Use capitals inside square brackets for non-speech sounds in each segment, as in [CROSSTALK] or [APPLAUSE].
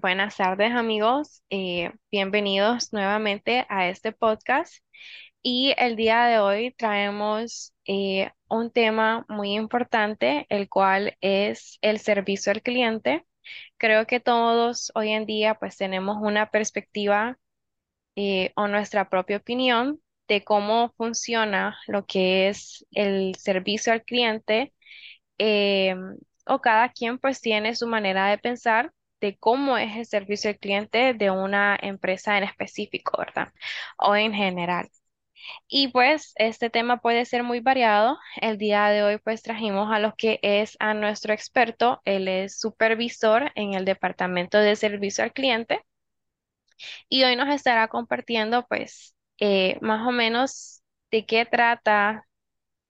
Buenas tardes amigos, Eh, bienvenidos nuevamente a este podcast. Y el día de hoy traemos eh, un tema muy importante, el cual es el servicio al cliente. Creo que todos hoy en día pues tenemos una perspectiva eh, o nuestra propia opinión de cómo funciona lo que es el servicio al cliente o cada quien pues tiene su manera de pensar de cómo es el servicio al cliente de una empresa en específico, ¿verdad? O en general. Y pues este tema puede ser muy variado. El día de hoy pues trajimos a lo que es a nuestro experto. Él es supervisor en el departamento de servicio al cliente y hoy nos estará compartiendo pues eh, más o menos de qué trata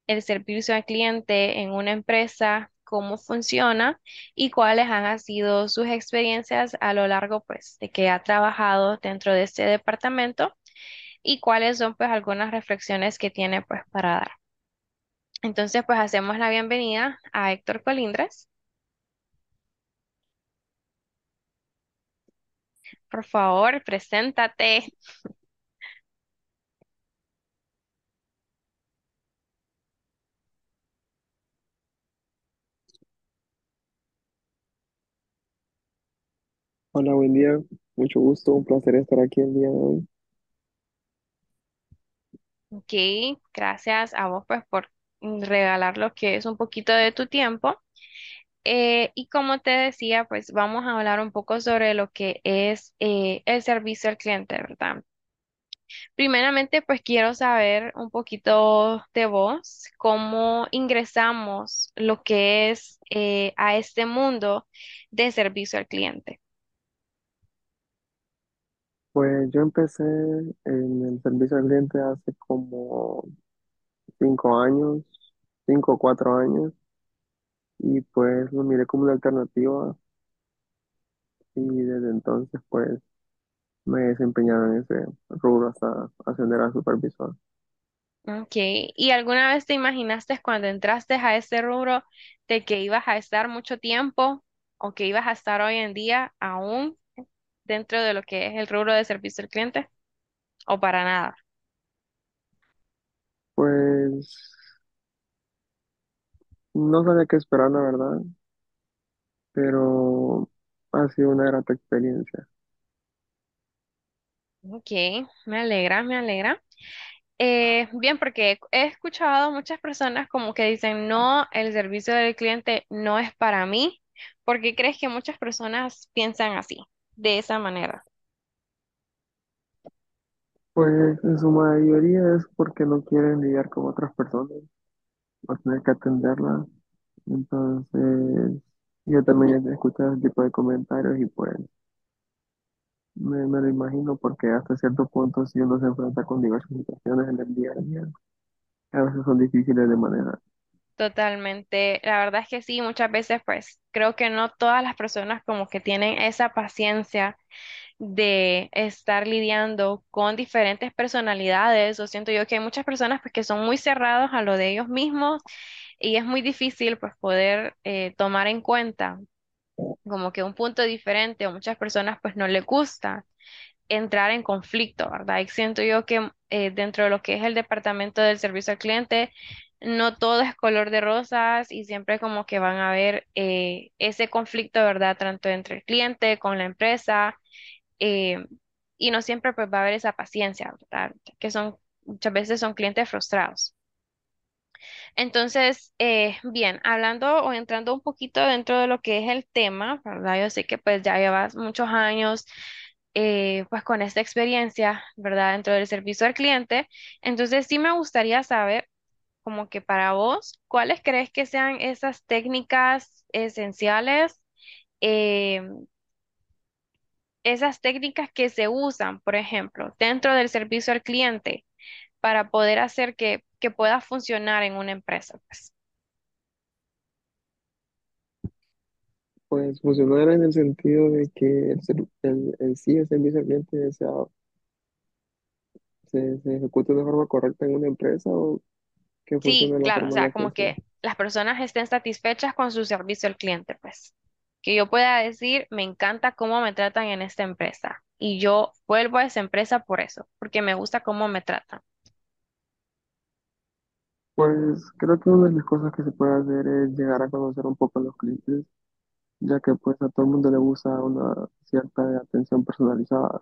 el servicio al cliente en una empresa, cómo funciona y cuáles han sido sus experiencias a lo largo pues de que ha trabajado dentro de este departamento y cuáles son pues algunas reflexiones que tiene pues para dar. Entonces pues hacemos la bienvenida a Héctor Colindres. Por favor, preséntate. Hola, buen día. Mucho gusto, un placer estar aquí el día de hoy. Ok, gracias a vos pues por regalar lo que es un poquito de tu tiempo. Eh, y como te decía, pues vamos a hablar un poco sobre lo que es eh, el servicio al cliente, ¿verdad? Primeramente, pues quiero saber un poquito de vos, cómo ingresamos lo que es eh, a este mundo de servicio al cliente. Pues yo empecé en el servicio al cliente hace como cinco años, cinco o cuatro años, y pues lo miré como una alternativa y desde entonces pues me he desempeñado en ese rubro hasta ascender a supervisor. Ok, ¿y alguna vez te imaginaste cuando entraste a este rubro de que ibas a estar mucho tiempo o que ibas a estar hoy en día aún dentro de lo que es el rubro de servicio al cliente o para nada? Pues no sabía qué esperar, la verdad, pero ha sido una grata experiencia. Ok, me alegra, me alegra. Eh, bien, porque he escuchado muchas personas como que dicen, no, el servicio del cliente no es para mí. ¿Por qué crees que muchas personas piensan así, de esa manera? Pues en su mayoría es porque no quieren lidiar con otras personas o tener que atenderlas Entonces, yo también he escuchado ese tipo de comentarios y pues me, me lo imagino porque hasta cierto punto si uno se enfrenta con diversas situaciones en el día a día, a veces son difíciles de manejar. Totalmente. La verdad es que sí, muchas veces pues creo que no todas las personas como que tienen esa paciencia de estar lidiando con diferentes personalidades o siento yo que hay muchas personas pues que son muy cerrados a lo de ellos mismos y es muy difícil pues poder eh, tomar en cuenta como que un punto diferente o muchas personas pues no les gusta entrar en conflicto, ¿verdad? Y siento yo que eh, dentro de lo que es el departamento del servicio al cliente, no todo es color de rosas y siempre como que van a haber eh, ese conflicto, ¿verdad? Tanto entre el cliente con la empresa eh, y no siempre pues va a haber esa paciencia, ¿verdad? Que son, muchas veces son clientes frustrados. Entonces, eh, bien, hablando o entrando un poquito dentro de lo que es el tema, ¿verdad? Yo sé que pues ya llevas muchos años eh, pues con esta experiencia, ¿verdad? Dentro del servicio al cliente. Entonces, sí me gustaría saber, como que para vos, ¿cuáles crees que sean esas técnicas esenciales? eh, esas técnicas que se usan, por ejemplo, dentro del servicio al cliente para poder hacer que, que pueda funcionar en una empresa, pues. Pues funcionar en el sentido de que el, ser- el, sí, el servicio al cliente sea, se, se ejecute de forma correcta en una empresa o que Sí, claro, o sea, que como sea. que las personas estén satisfechas con su servicio al cliente, pues. que yo pueda decir, me encanta cómo me tratan en esta empresa y yo vuelvo a esa empresa por eso, porque me gusta cómo me tratan. Pues creo que una de las cosas que se puede hacer es llegar a conocer un poco a los clientes, ya que pues a todo el mundo le gusta una cierta atención personalizada.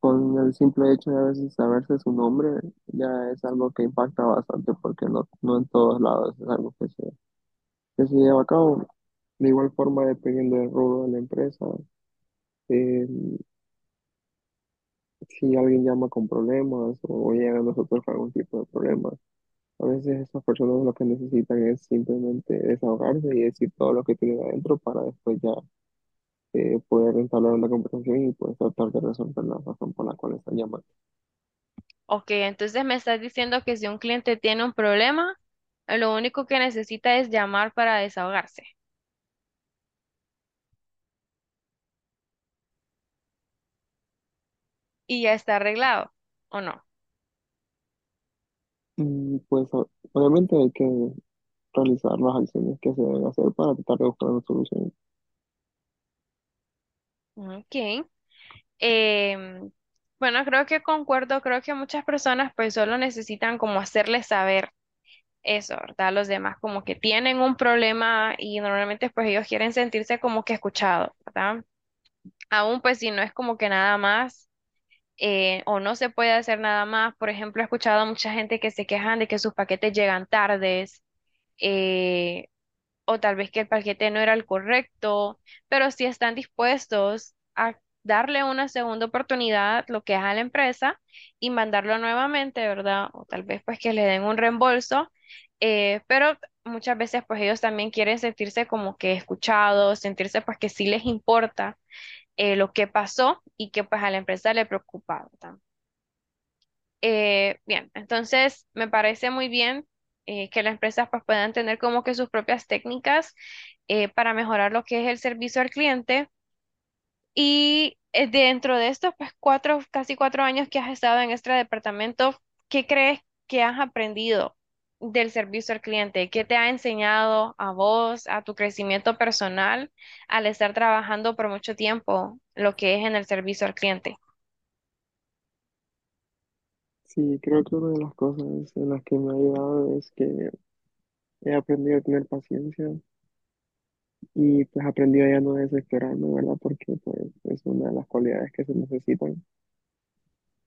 Con el simple hecho de a veces saberse su nombre ya es algo que impacta bastante porque no, no en todos lados es algo que se, que se lleva a cabo. De igual forma, dependiendo del rubro de la empresa, eh, si alguien llama con problemas o llega a nosotros con algún tipo de problemas, a veces esas personas lo que necesitan es simplemente desahogarse y decir todo lo que tienen adentro para después ya eh, poder entablar una conversación y pues tratar de resolver la razón por la cual están llamando. Ok, entonces me estás diciendo que si un cliente tiene un problema, lo único que necesita es llamar para desahogarse y ya está arreglado, ¿o no? Y pues o- obviamente hay que realizar las acciones que se deben hacer para tratar de buscar una solución. Ok. Em, bueno, creo que concuerdo, creo que muchas personas pues solo necesitan como hacerles saber eso, ¿verdad? Los demás como que tienen un problema y normalmente pues ellos quieren sentirse como que escuchados, ¿verdad? Aún pues si no es como que nada más eh, o no se puede hacer nada más. Por ejemplo, he escuchado a mucha gente que se quejan de que sus paquetes llegan tardes. eh, o tal vez que el paquete no era el correcto, pero si están dispuestos a darle una segunda oportunidad, lo que es a la empresa, y mandarlo nuevamente, ¿verdad? O tal vez pues que le den un reembolso, eh, pero muchas veces pues ellos también quieren sentirse como que escuchados, sentirse pues que sí les importa eh, lo que pasó y que pues a la empresa le preocupa. Eh, bien, entonces me parece muy bien eh, que las empresas pues, puedan tener como que sus propias técnicas eh, para mejorar lo que es el servicio al cliente. Y eh, dentro de estos pues cuatro, casi cuatro años que has estado en este departamento, ¿qué crees que has aprendido del servicio al cliente? ¿Qué te ha enseñado a vos, a tu crecimiento personal al estar trabajando por mucho tiempo lo que es en el servicio al cliente? Sí, creo que una de las cosas en las que me ha ayudado es que he aprendido a tener paciencia y pues he aprendido ya no desesperarme, ¿verdad? Porque pues es una de las cualidades que se necesitan.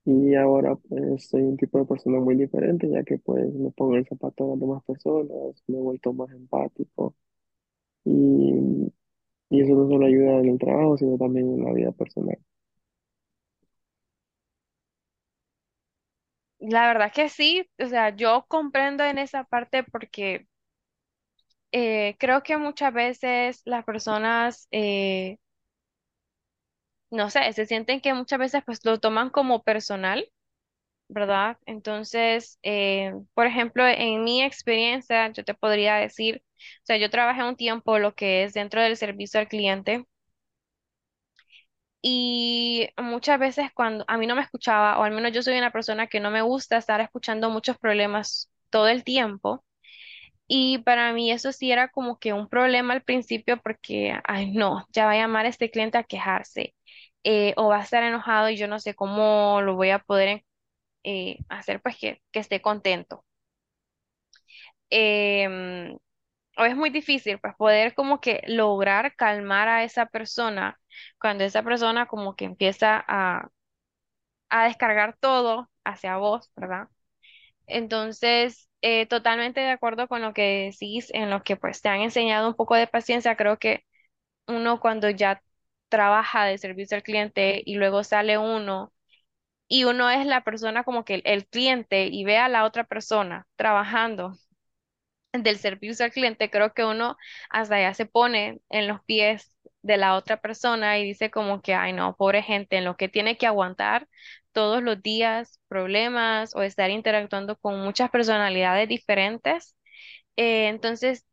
Y ahora pues soy un tipo de persona muy diferente, ya que pues me pongo el zapato de las demás personas, me he vuelto más empático y, y eso no solo ayuda en el trabajo, sino también en la vida personal. La verdad que sí, o sea, yo comprendo en esa parte porque eh, creo que muchas veces las personas, eh, no sé, se sienten que muchas veces pues lo toman como personal, ¿verdad? Entonces, eh, por ejemplo, en mi experiencia, yo te podría decir, o sea, yo trabajé un tiempo lo que es dentro del servicio al cliente y muchas veces cuando a mí no me escuchaba, o al menos yo soy una persona que no me gusta estar escuchando muchos problemas todo el tiempo. Y para mí eso sí era como que un problema al principio porque, ay no, ya va a llamar este cliente a quejarse eh, o va a estar enojado y yo no sé cómo lo voy a poder eh, hacer pues que, que esté contento. Em, o es muy difícil pues poder como que lograr calmar a esa persona cuando esa persona como que empieza a, a descargar todo hacia vos, ¿verdad? Entonces, eh, totalmente de acuerdo con lo que decís, en lo que pues te han enseñado un poco de paciencia. Creo que uno cuando ya trabaja de servicio al cliente y luego sale uno y uno es la persona como que el, el cliente y ve a la otra persona trabajando del servicio al cliente, creo que uno hasta ya se pone en los pies de la otra persona y dice como que, ay no, pobre gente, en lo que tiene que aguantar todos los días problemas o estar interactuando con muchas personalidades diferentes. Eh, entonces,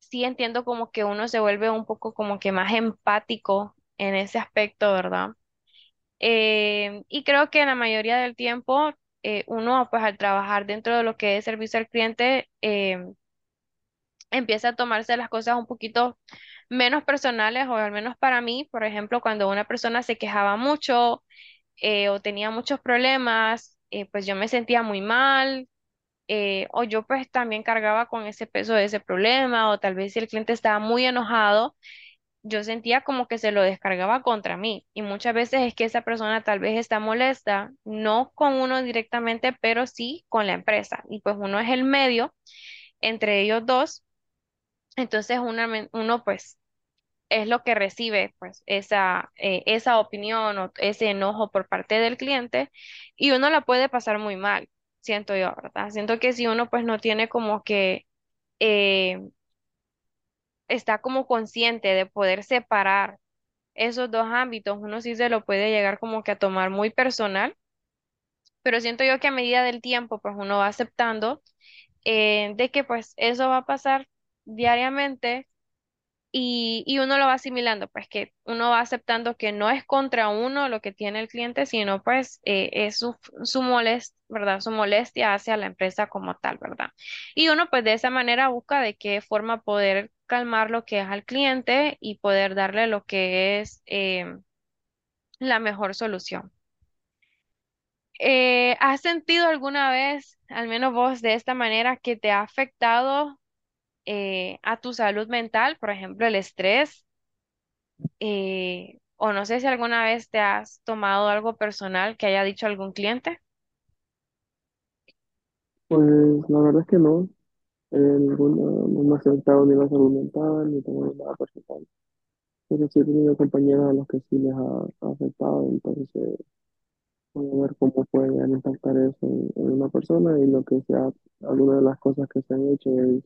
sí entiendo como que uno se vuelve un poco como que más empático en ese aspecto, ¿verdad? Eh, y creo que la mayoría del tiempo eh, uno, pues al trabajar dentro de lo que es servicio al cliente, empieza a tomarse las cosas un poquito menos personales o al menos para mí, por ejemplo, cuando una persona se quejaba mucho eh, o tenía muchos problemas, eh, pues yo me sentía muy mal. eh, o yo pues también cargaba con ese peso de ese problema, o tal vez si el cliente estaba muy enojado, yo sentía como que se lo descargaba contra mí. Y muchas veces es que esa persona tal vez está molesta, no con uno directamente, pero sí con la empresa. Y pues uno es el medio entre ellos dos. Entonces uno pues es lo que recibe pues esa, eh, esa opinión o ese enojo por parte del cliente y uno la puede pasar muy mal, siento yo, ¿verdad? Siento que si uno pues no tiene como que eh, está como consciente de poder separar esos dos ámbitos, uno sí se lo puede llegar como que a tomar muy personal, pero siento yo que a medida del tiempo pues uno va aceptando eh, de que pues eso va a pasar diariamente Y, y uno lo va asimilando, pues que uno va aceptando que no es contra uno lo que tiene el cliente, sino pues eh, es su, su molest, ¿verdad? Su molestia hacia la empresa como tal, ¿verdad? Y uno pues de esa manera busca de qué forma poder calmar lo que es al cliente y poder darle lo que es eh, la mejor solución. Eh, ¿has sentido alguna vez, al menos vos de esta manera, que te ha afectado eh, a tu salud mental, por ejemplo, el estrés? eh, o no sé si alguna vez te has tomado algo personal que haya dicho algún cliente. Pues la verdad es que no, eh, no me ha afectado ni la salud mental, ni tengo nada personal. Pero sí he tenido compañeros a los que sí les ha, ha afectado, entonces puedo ver cómo puede impactar eso en, en una persona y lo que sea, alguna de las cosas que se han hecho es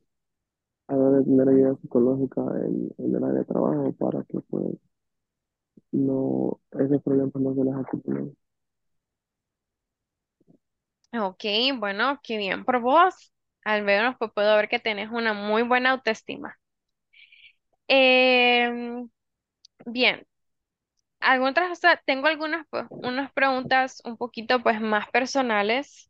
a la hora de tener ayuda psicológica en, en el área de trabajo para que pues no, esos problemas no se les acumulen. Ok, bueno, qué bien por vos. Al menos pues puedo ver que tenés una muy buena autoestima. Em, bien, algunas, o sea, tengo algunas pues, unas preguntas un poquito pues más personales.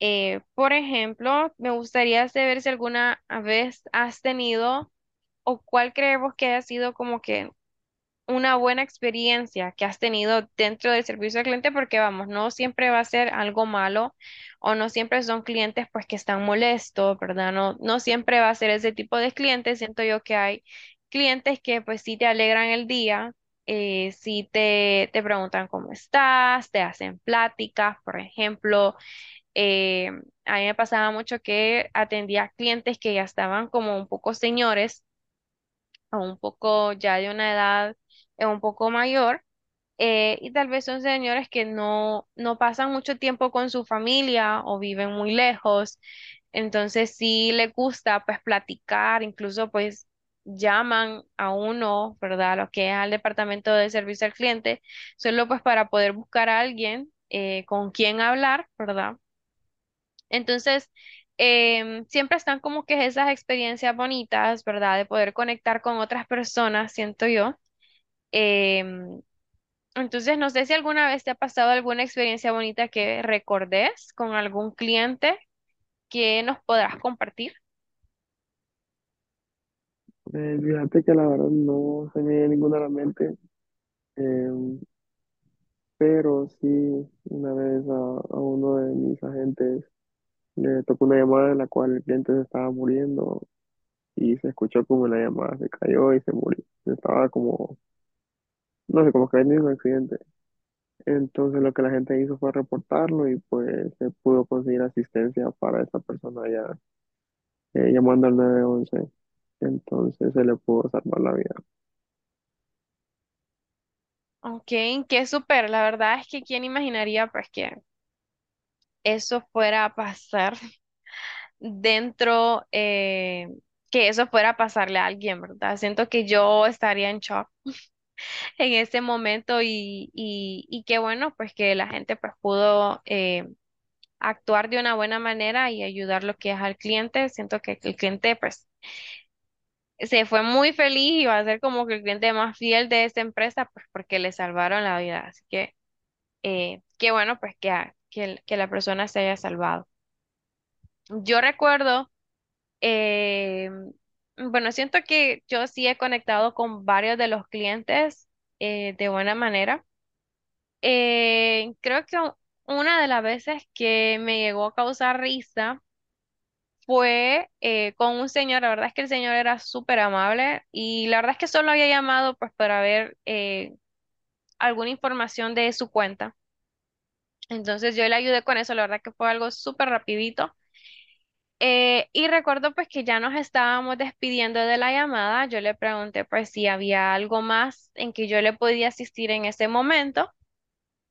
Eh, por ejemplo, me gustaría saber si alguna vez has tenido o cuál creemos que haya sido como que una buena experiencia que has tenido dentro del servicio al cliente, porque vamos, no siempre va a ser algo malo o no siempre son clientes pues que están molestos, ¿verdad? No, no siempre va a ser ese tipo de clientes. Siento yo que hay clientes que pues sí te alegran el día, eh, sí te, te preguntan cómo estás, te hacen pláticas, por ejemplo. Eh, a mí me pasaba mucho que atendía clientes que ya estaban como un poco señores un poco ya de una edad eh, un poco mayor, eh, y tal vez son señores que no, no pasan mucho tiempo con su familia o viven muy lejos, entonces sí les gusta pues platicar, incluso pues llaman a uno, ¿verdad? Lo que es al departamento de servicio al cliente, solo pues para poder buscar a alguien eh, con quien hablar, ¿verdad? Entonces, em, siempre están como que esas experiencias bonitas, ¿verdad? De poder conectar con otras personas, siento yo. Em, entonces, no sé si alguna vez te ha pasado alguna experiencia bonita que recordes con algún cliente que nos podrás compartir. Eh, fíjate que la verdad no se me viene ninguna a la mente, eh, pero sí una vez a uno de mis agentes le tocó una llamada en la cual el cliente se estaba muriendo y se escuchó como la llamada se cayó y se murió. Estaba como, no sé, como que había un accidente. Entonces lo que la gente hizo fue reportarlo y pues se pudo conseguir asistencia para esa persona ya eh, llamando al nueve once Entonces se le pudo salvar la vida. Ok, qué súper. La verdad es que quién imaginaría pues que eso fuera a pasar [LAUGHS] dentro, eh, que eso fuera a pasarle a alguien, ¿verdad? Siento que yo estaría en shock [LAUGHS] en ese momento y, y, y qué bueno pues que la gente pues pudo eh, actuar de una buena manera y ayudar lo que es al cliente. Siento que el cliente pues se fue muy feliz y va a ser como que el cliente más fiel de esta empresa pues porque le salvaron la vida. Así que eh, qué bueno pues que, que, la persona se haya salvado. Yo recuerdo eh, bueno, siento que yo sí he conectado con varios de los clientes eh, de buena manera. Eh, creo que una de las veces que me llegó a causar risa fue eh, con un señor, la verdad es que el señor era súper amable y la verdad es que solo había llamado pues para ver eh, alguna información de su cuenta. Entonces yo le ayudé con eso, la verdad que fue algo súper rapidito. Eh, y recuerdo pues que ya nos estábamos despidiendo de la llamada. Yo le pregunté pues si había algo más en que yo le podía asistir en ese momento.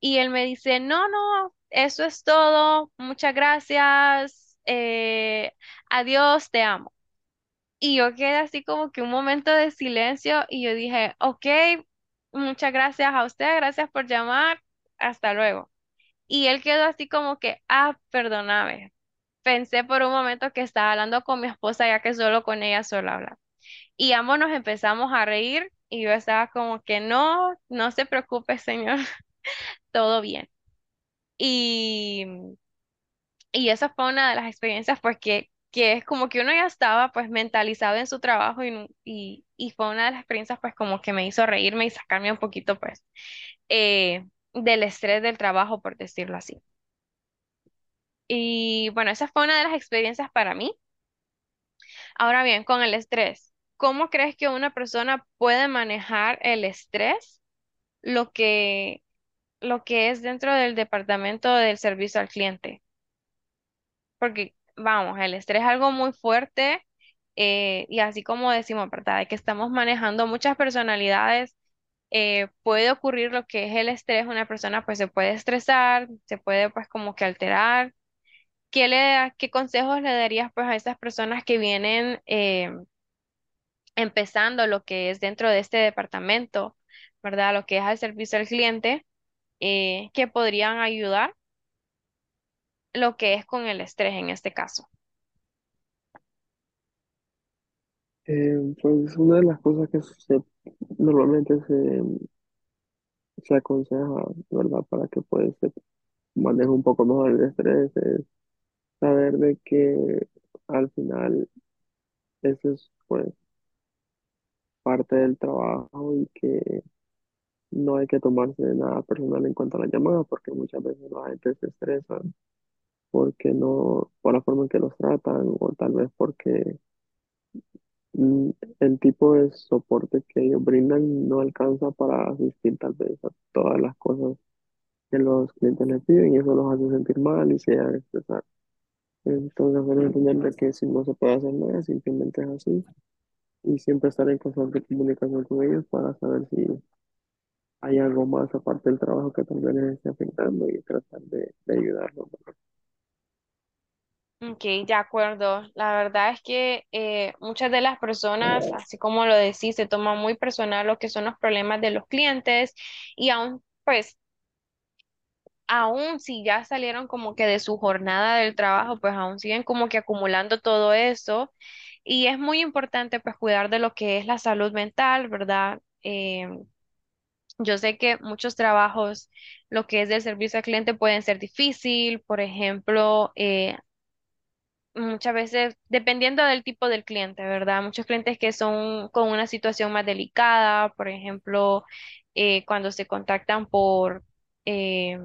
Y él me dice, no, no, eso es todo. Muchas gracias. eh, adiós, te amo. Y yo quedé así como que un momento de silencio y yo dije, ok, muchas gracias a usted, gracias por llamar, hasta luego. Y él quedó así como que, ah, perdóname. Pensé por un momento que estaba hablando con mi esposa, ya que solo con ella solo habla. Y ambos nos empezamos a reír y yo estaba como que no, no se preocupe, señor, [LAUGHS] todo bien. Y, y esa fue una de las experiencias, pues que, es como que uno ya estaba pues mentalizado en su trabajo y, y, y fue una de las experiencias pues como que me hizo reírme y sacarme un poquito pues eh, del estrés del trabajo, por decirlo así. Y bueno, esa fue una de las experiencias para mí. Ahora bien, con el estrés, ¿cómo crees que una persona puede manejar el estrés, lo que, lo que es dentro del departamento del servicio al cliente? Porque, vamos, el estrés es algo muy fuerte eh, y así como decimos, ¿verdad? De que estamos manejando muchas personalidades, eh, puede ocurrir lo que es el estrés, una persona pues se puede estresar, se puede pues como que alterar. ¿Qué le, qué consejos le darías pues a esas personas que vienen eh, empezando lo que es dentro de este departamento, ¿verdad? Lo que es el servicio al cliente, eh, que podrían ayudar lo que es con el estrés en este caso. Eh, pues una de las cosas que se, normalmente se, se aconseja, ¿verdad? Para que pues se maneje un poco mejor el estrés es saber de que al final eso es pues parte del trabajo y que no hay que tomarse nada personal en cuanto a la llamada porque muchas veces la gente se estresa porque no, por la forma en que los tratan o tal vez porque el tipo de soporte que ellos brindan no alcanza para asistir tal vez a todas las cosas que los clientes les piden y eso los hace sentir mal y se llegan a estresar. Entonces, hacer entender de que si no se puede hacer nada, simplemente es así y siempre estar en constante comunicación con ellos para saber si hay algo más aparte del trabajo que vez les esté afectando y tratar de, de ayudarlos. Ok, de acuerdo. La verdad es que eh, muchas de las personas, así como lo decís, se toman muy personal lo que son los problemas de los clientes y aún, pues, aún si ya salieron como que de su jornada del trabajo, pues aún siguen como que acumulando todo eso. Y es muy importante, pues, cuidar de lo que es la salud mental, ¿verdad? Em, Yo sé que muchos trabajos, lo que es del servicio al cliente pueden ser difícil, por ejemplo, eh, muchas veces, dependiendo del tipo del cliente, ¿verdad? Muchos clientes que son con una situación más delicada, por ejemplo, eh, cuando se contactan por, eh,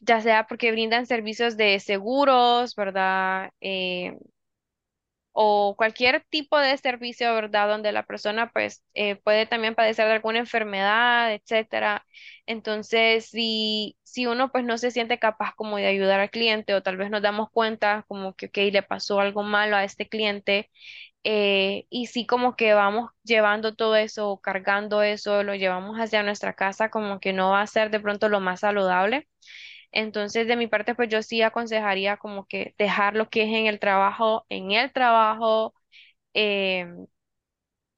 ya sea porque brindan servicios de seguros, ¿verdad? Eh, o cualquier tipo de servicio, ¿verdad? Donde la persona pues eh, puede también padecer de alguna enfermedad, etcétera. Entonces, si, si uno pues no se siente capaz como de ayudar al cliente o tal vez nos damos cuenta como que, le pasó algo malo a este cliente eh, y sí como que vamos llevando todo eso o cargando eso, lo llevamos hacia nuestra casa, como que no va a ser de pronto lo más saludable. Entonces, de mi parte, pues yo sí aconsejaría como que dejar lo que es en el trabajo, en el trabajo, em,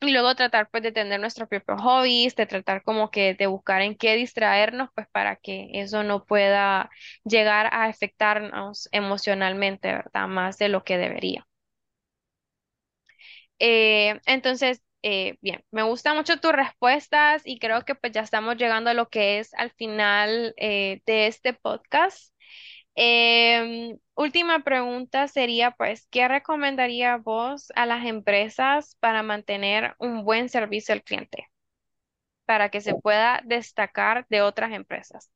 y luego tratar pues de tener nuestros propios hobbies, de tratar como que de buscar en qué distraernos, pues para que eso no pueda llegar a afectarnos emocionalmente, ¿verdad? Más de lo que debería. Eh, entonces, eh, bien, me gustan mucho tus respuestas y creo que pues ya estamos llegando a lo que es al final eh, de este podcast. Em, última pregunta sería, pues, ¿qué recomendaría vos a las empresas para mantener un buen servicio al cliente, para que se pueda destacar de otras empresas?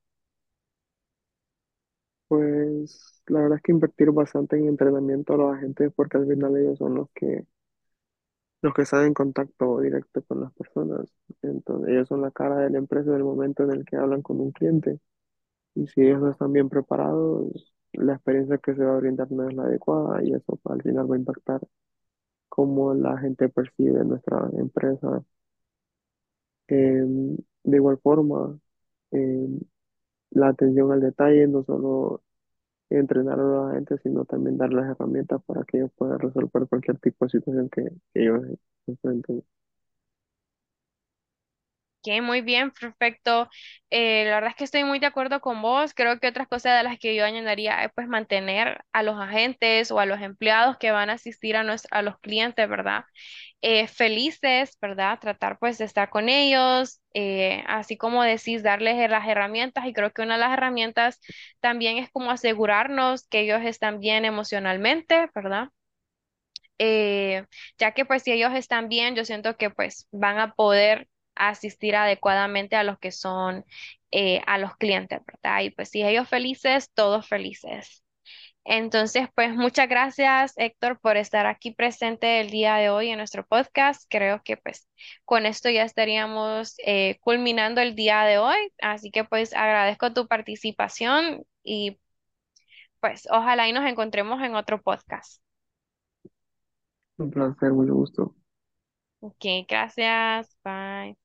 Pues la verdad es que invertir bastante en entrenamiento a los agentes porque al final ellos son los que, los que están en contacto directo con las personas. Entonces ellos son la cara de la empresa en el momento en el que hablan con un cliente. Y si ellos no están bien preparados, la experiencia que se va a brindar no es la adecuada y eso al final va a impactar cómo la gente percibe nuestra empresa. Em, de igual forma, em, la atención al detalle, no solo entrenar a la gente, sino también dar las herramientas para que ellos puedan resolver cualquier tipo de situación que, que ellos enfrenten. Ok, muy bien, perfecto. Eh, la verdad es que estoy muy de acuerdo con vos. Creo que otras cosas de las que yo añadiría es pues mantener a los agentes o a los empleados que van a asistir a, a los clientes, ¿verdad? Eh, felices, ¿verdad? Tratar pues de estar con ellos, eh, así como decís, darles las herramientas y creo que una de las herramientas también es como asegurarnos que ellos están bien emocionalmente, ¿verdad? ya que pues si ellos están bien, yo siento que pues van a poder asistir adecuadamente a los que son, eh, a los clientes, ¿verdad? Y pues si ellos felices, todos felices. Entonces, pues muchas gracias, Héctor, por estar aquí presente el día de hoy en nuestro podcast. Creo que pues con esto ya estaríamos eh, culminando el día de hoy. Así que pues agradezco tu participación y pues ojalá y nos encontremos en otro podcast. Un placer, mucho gusto. Ok, gracias. Bye.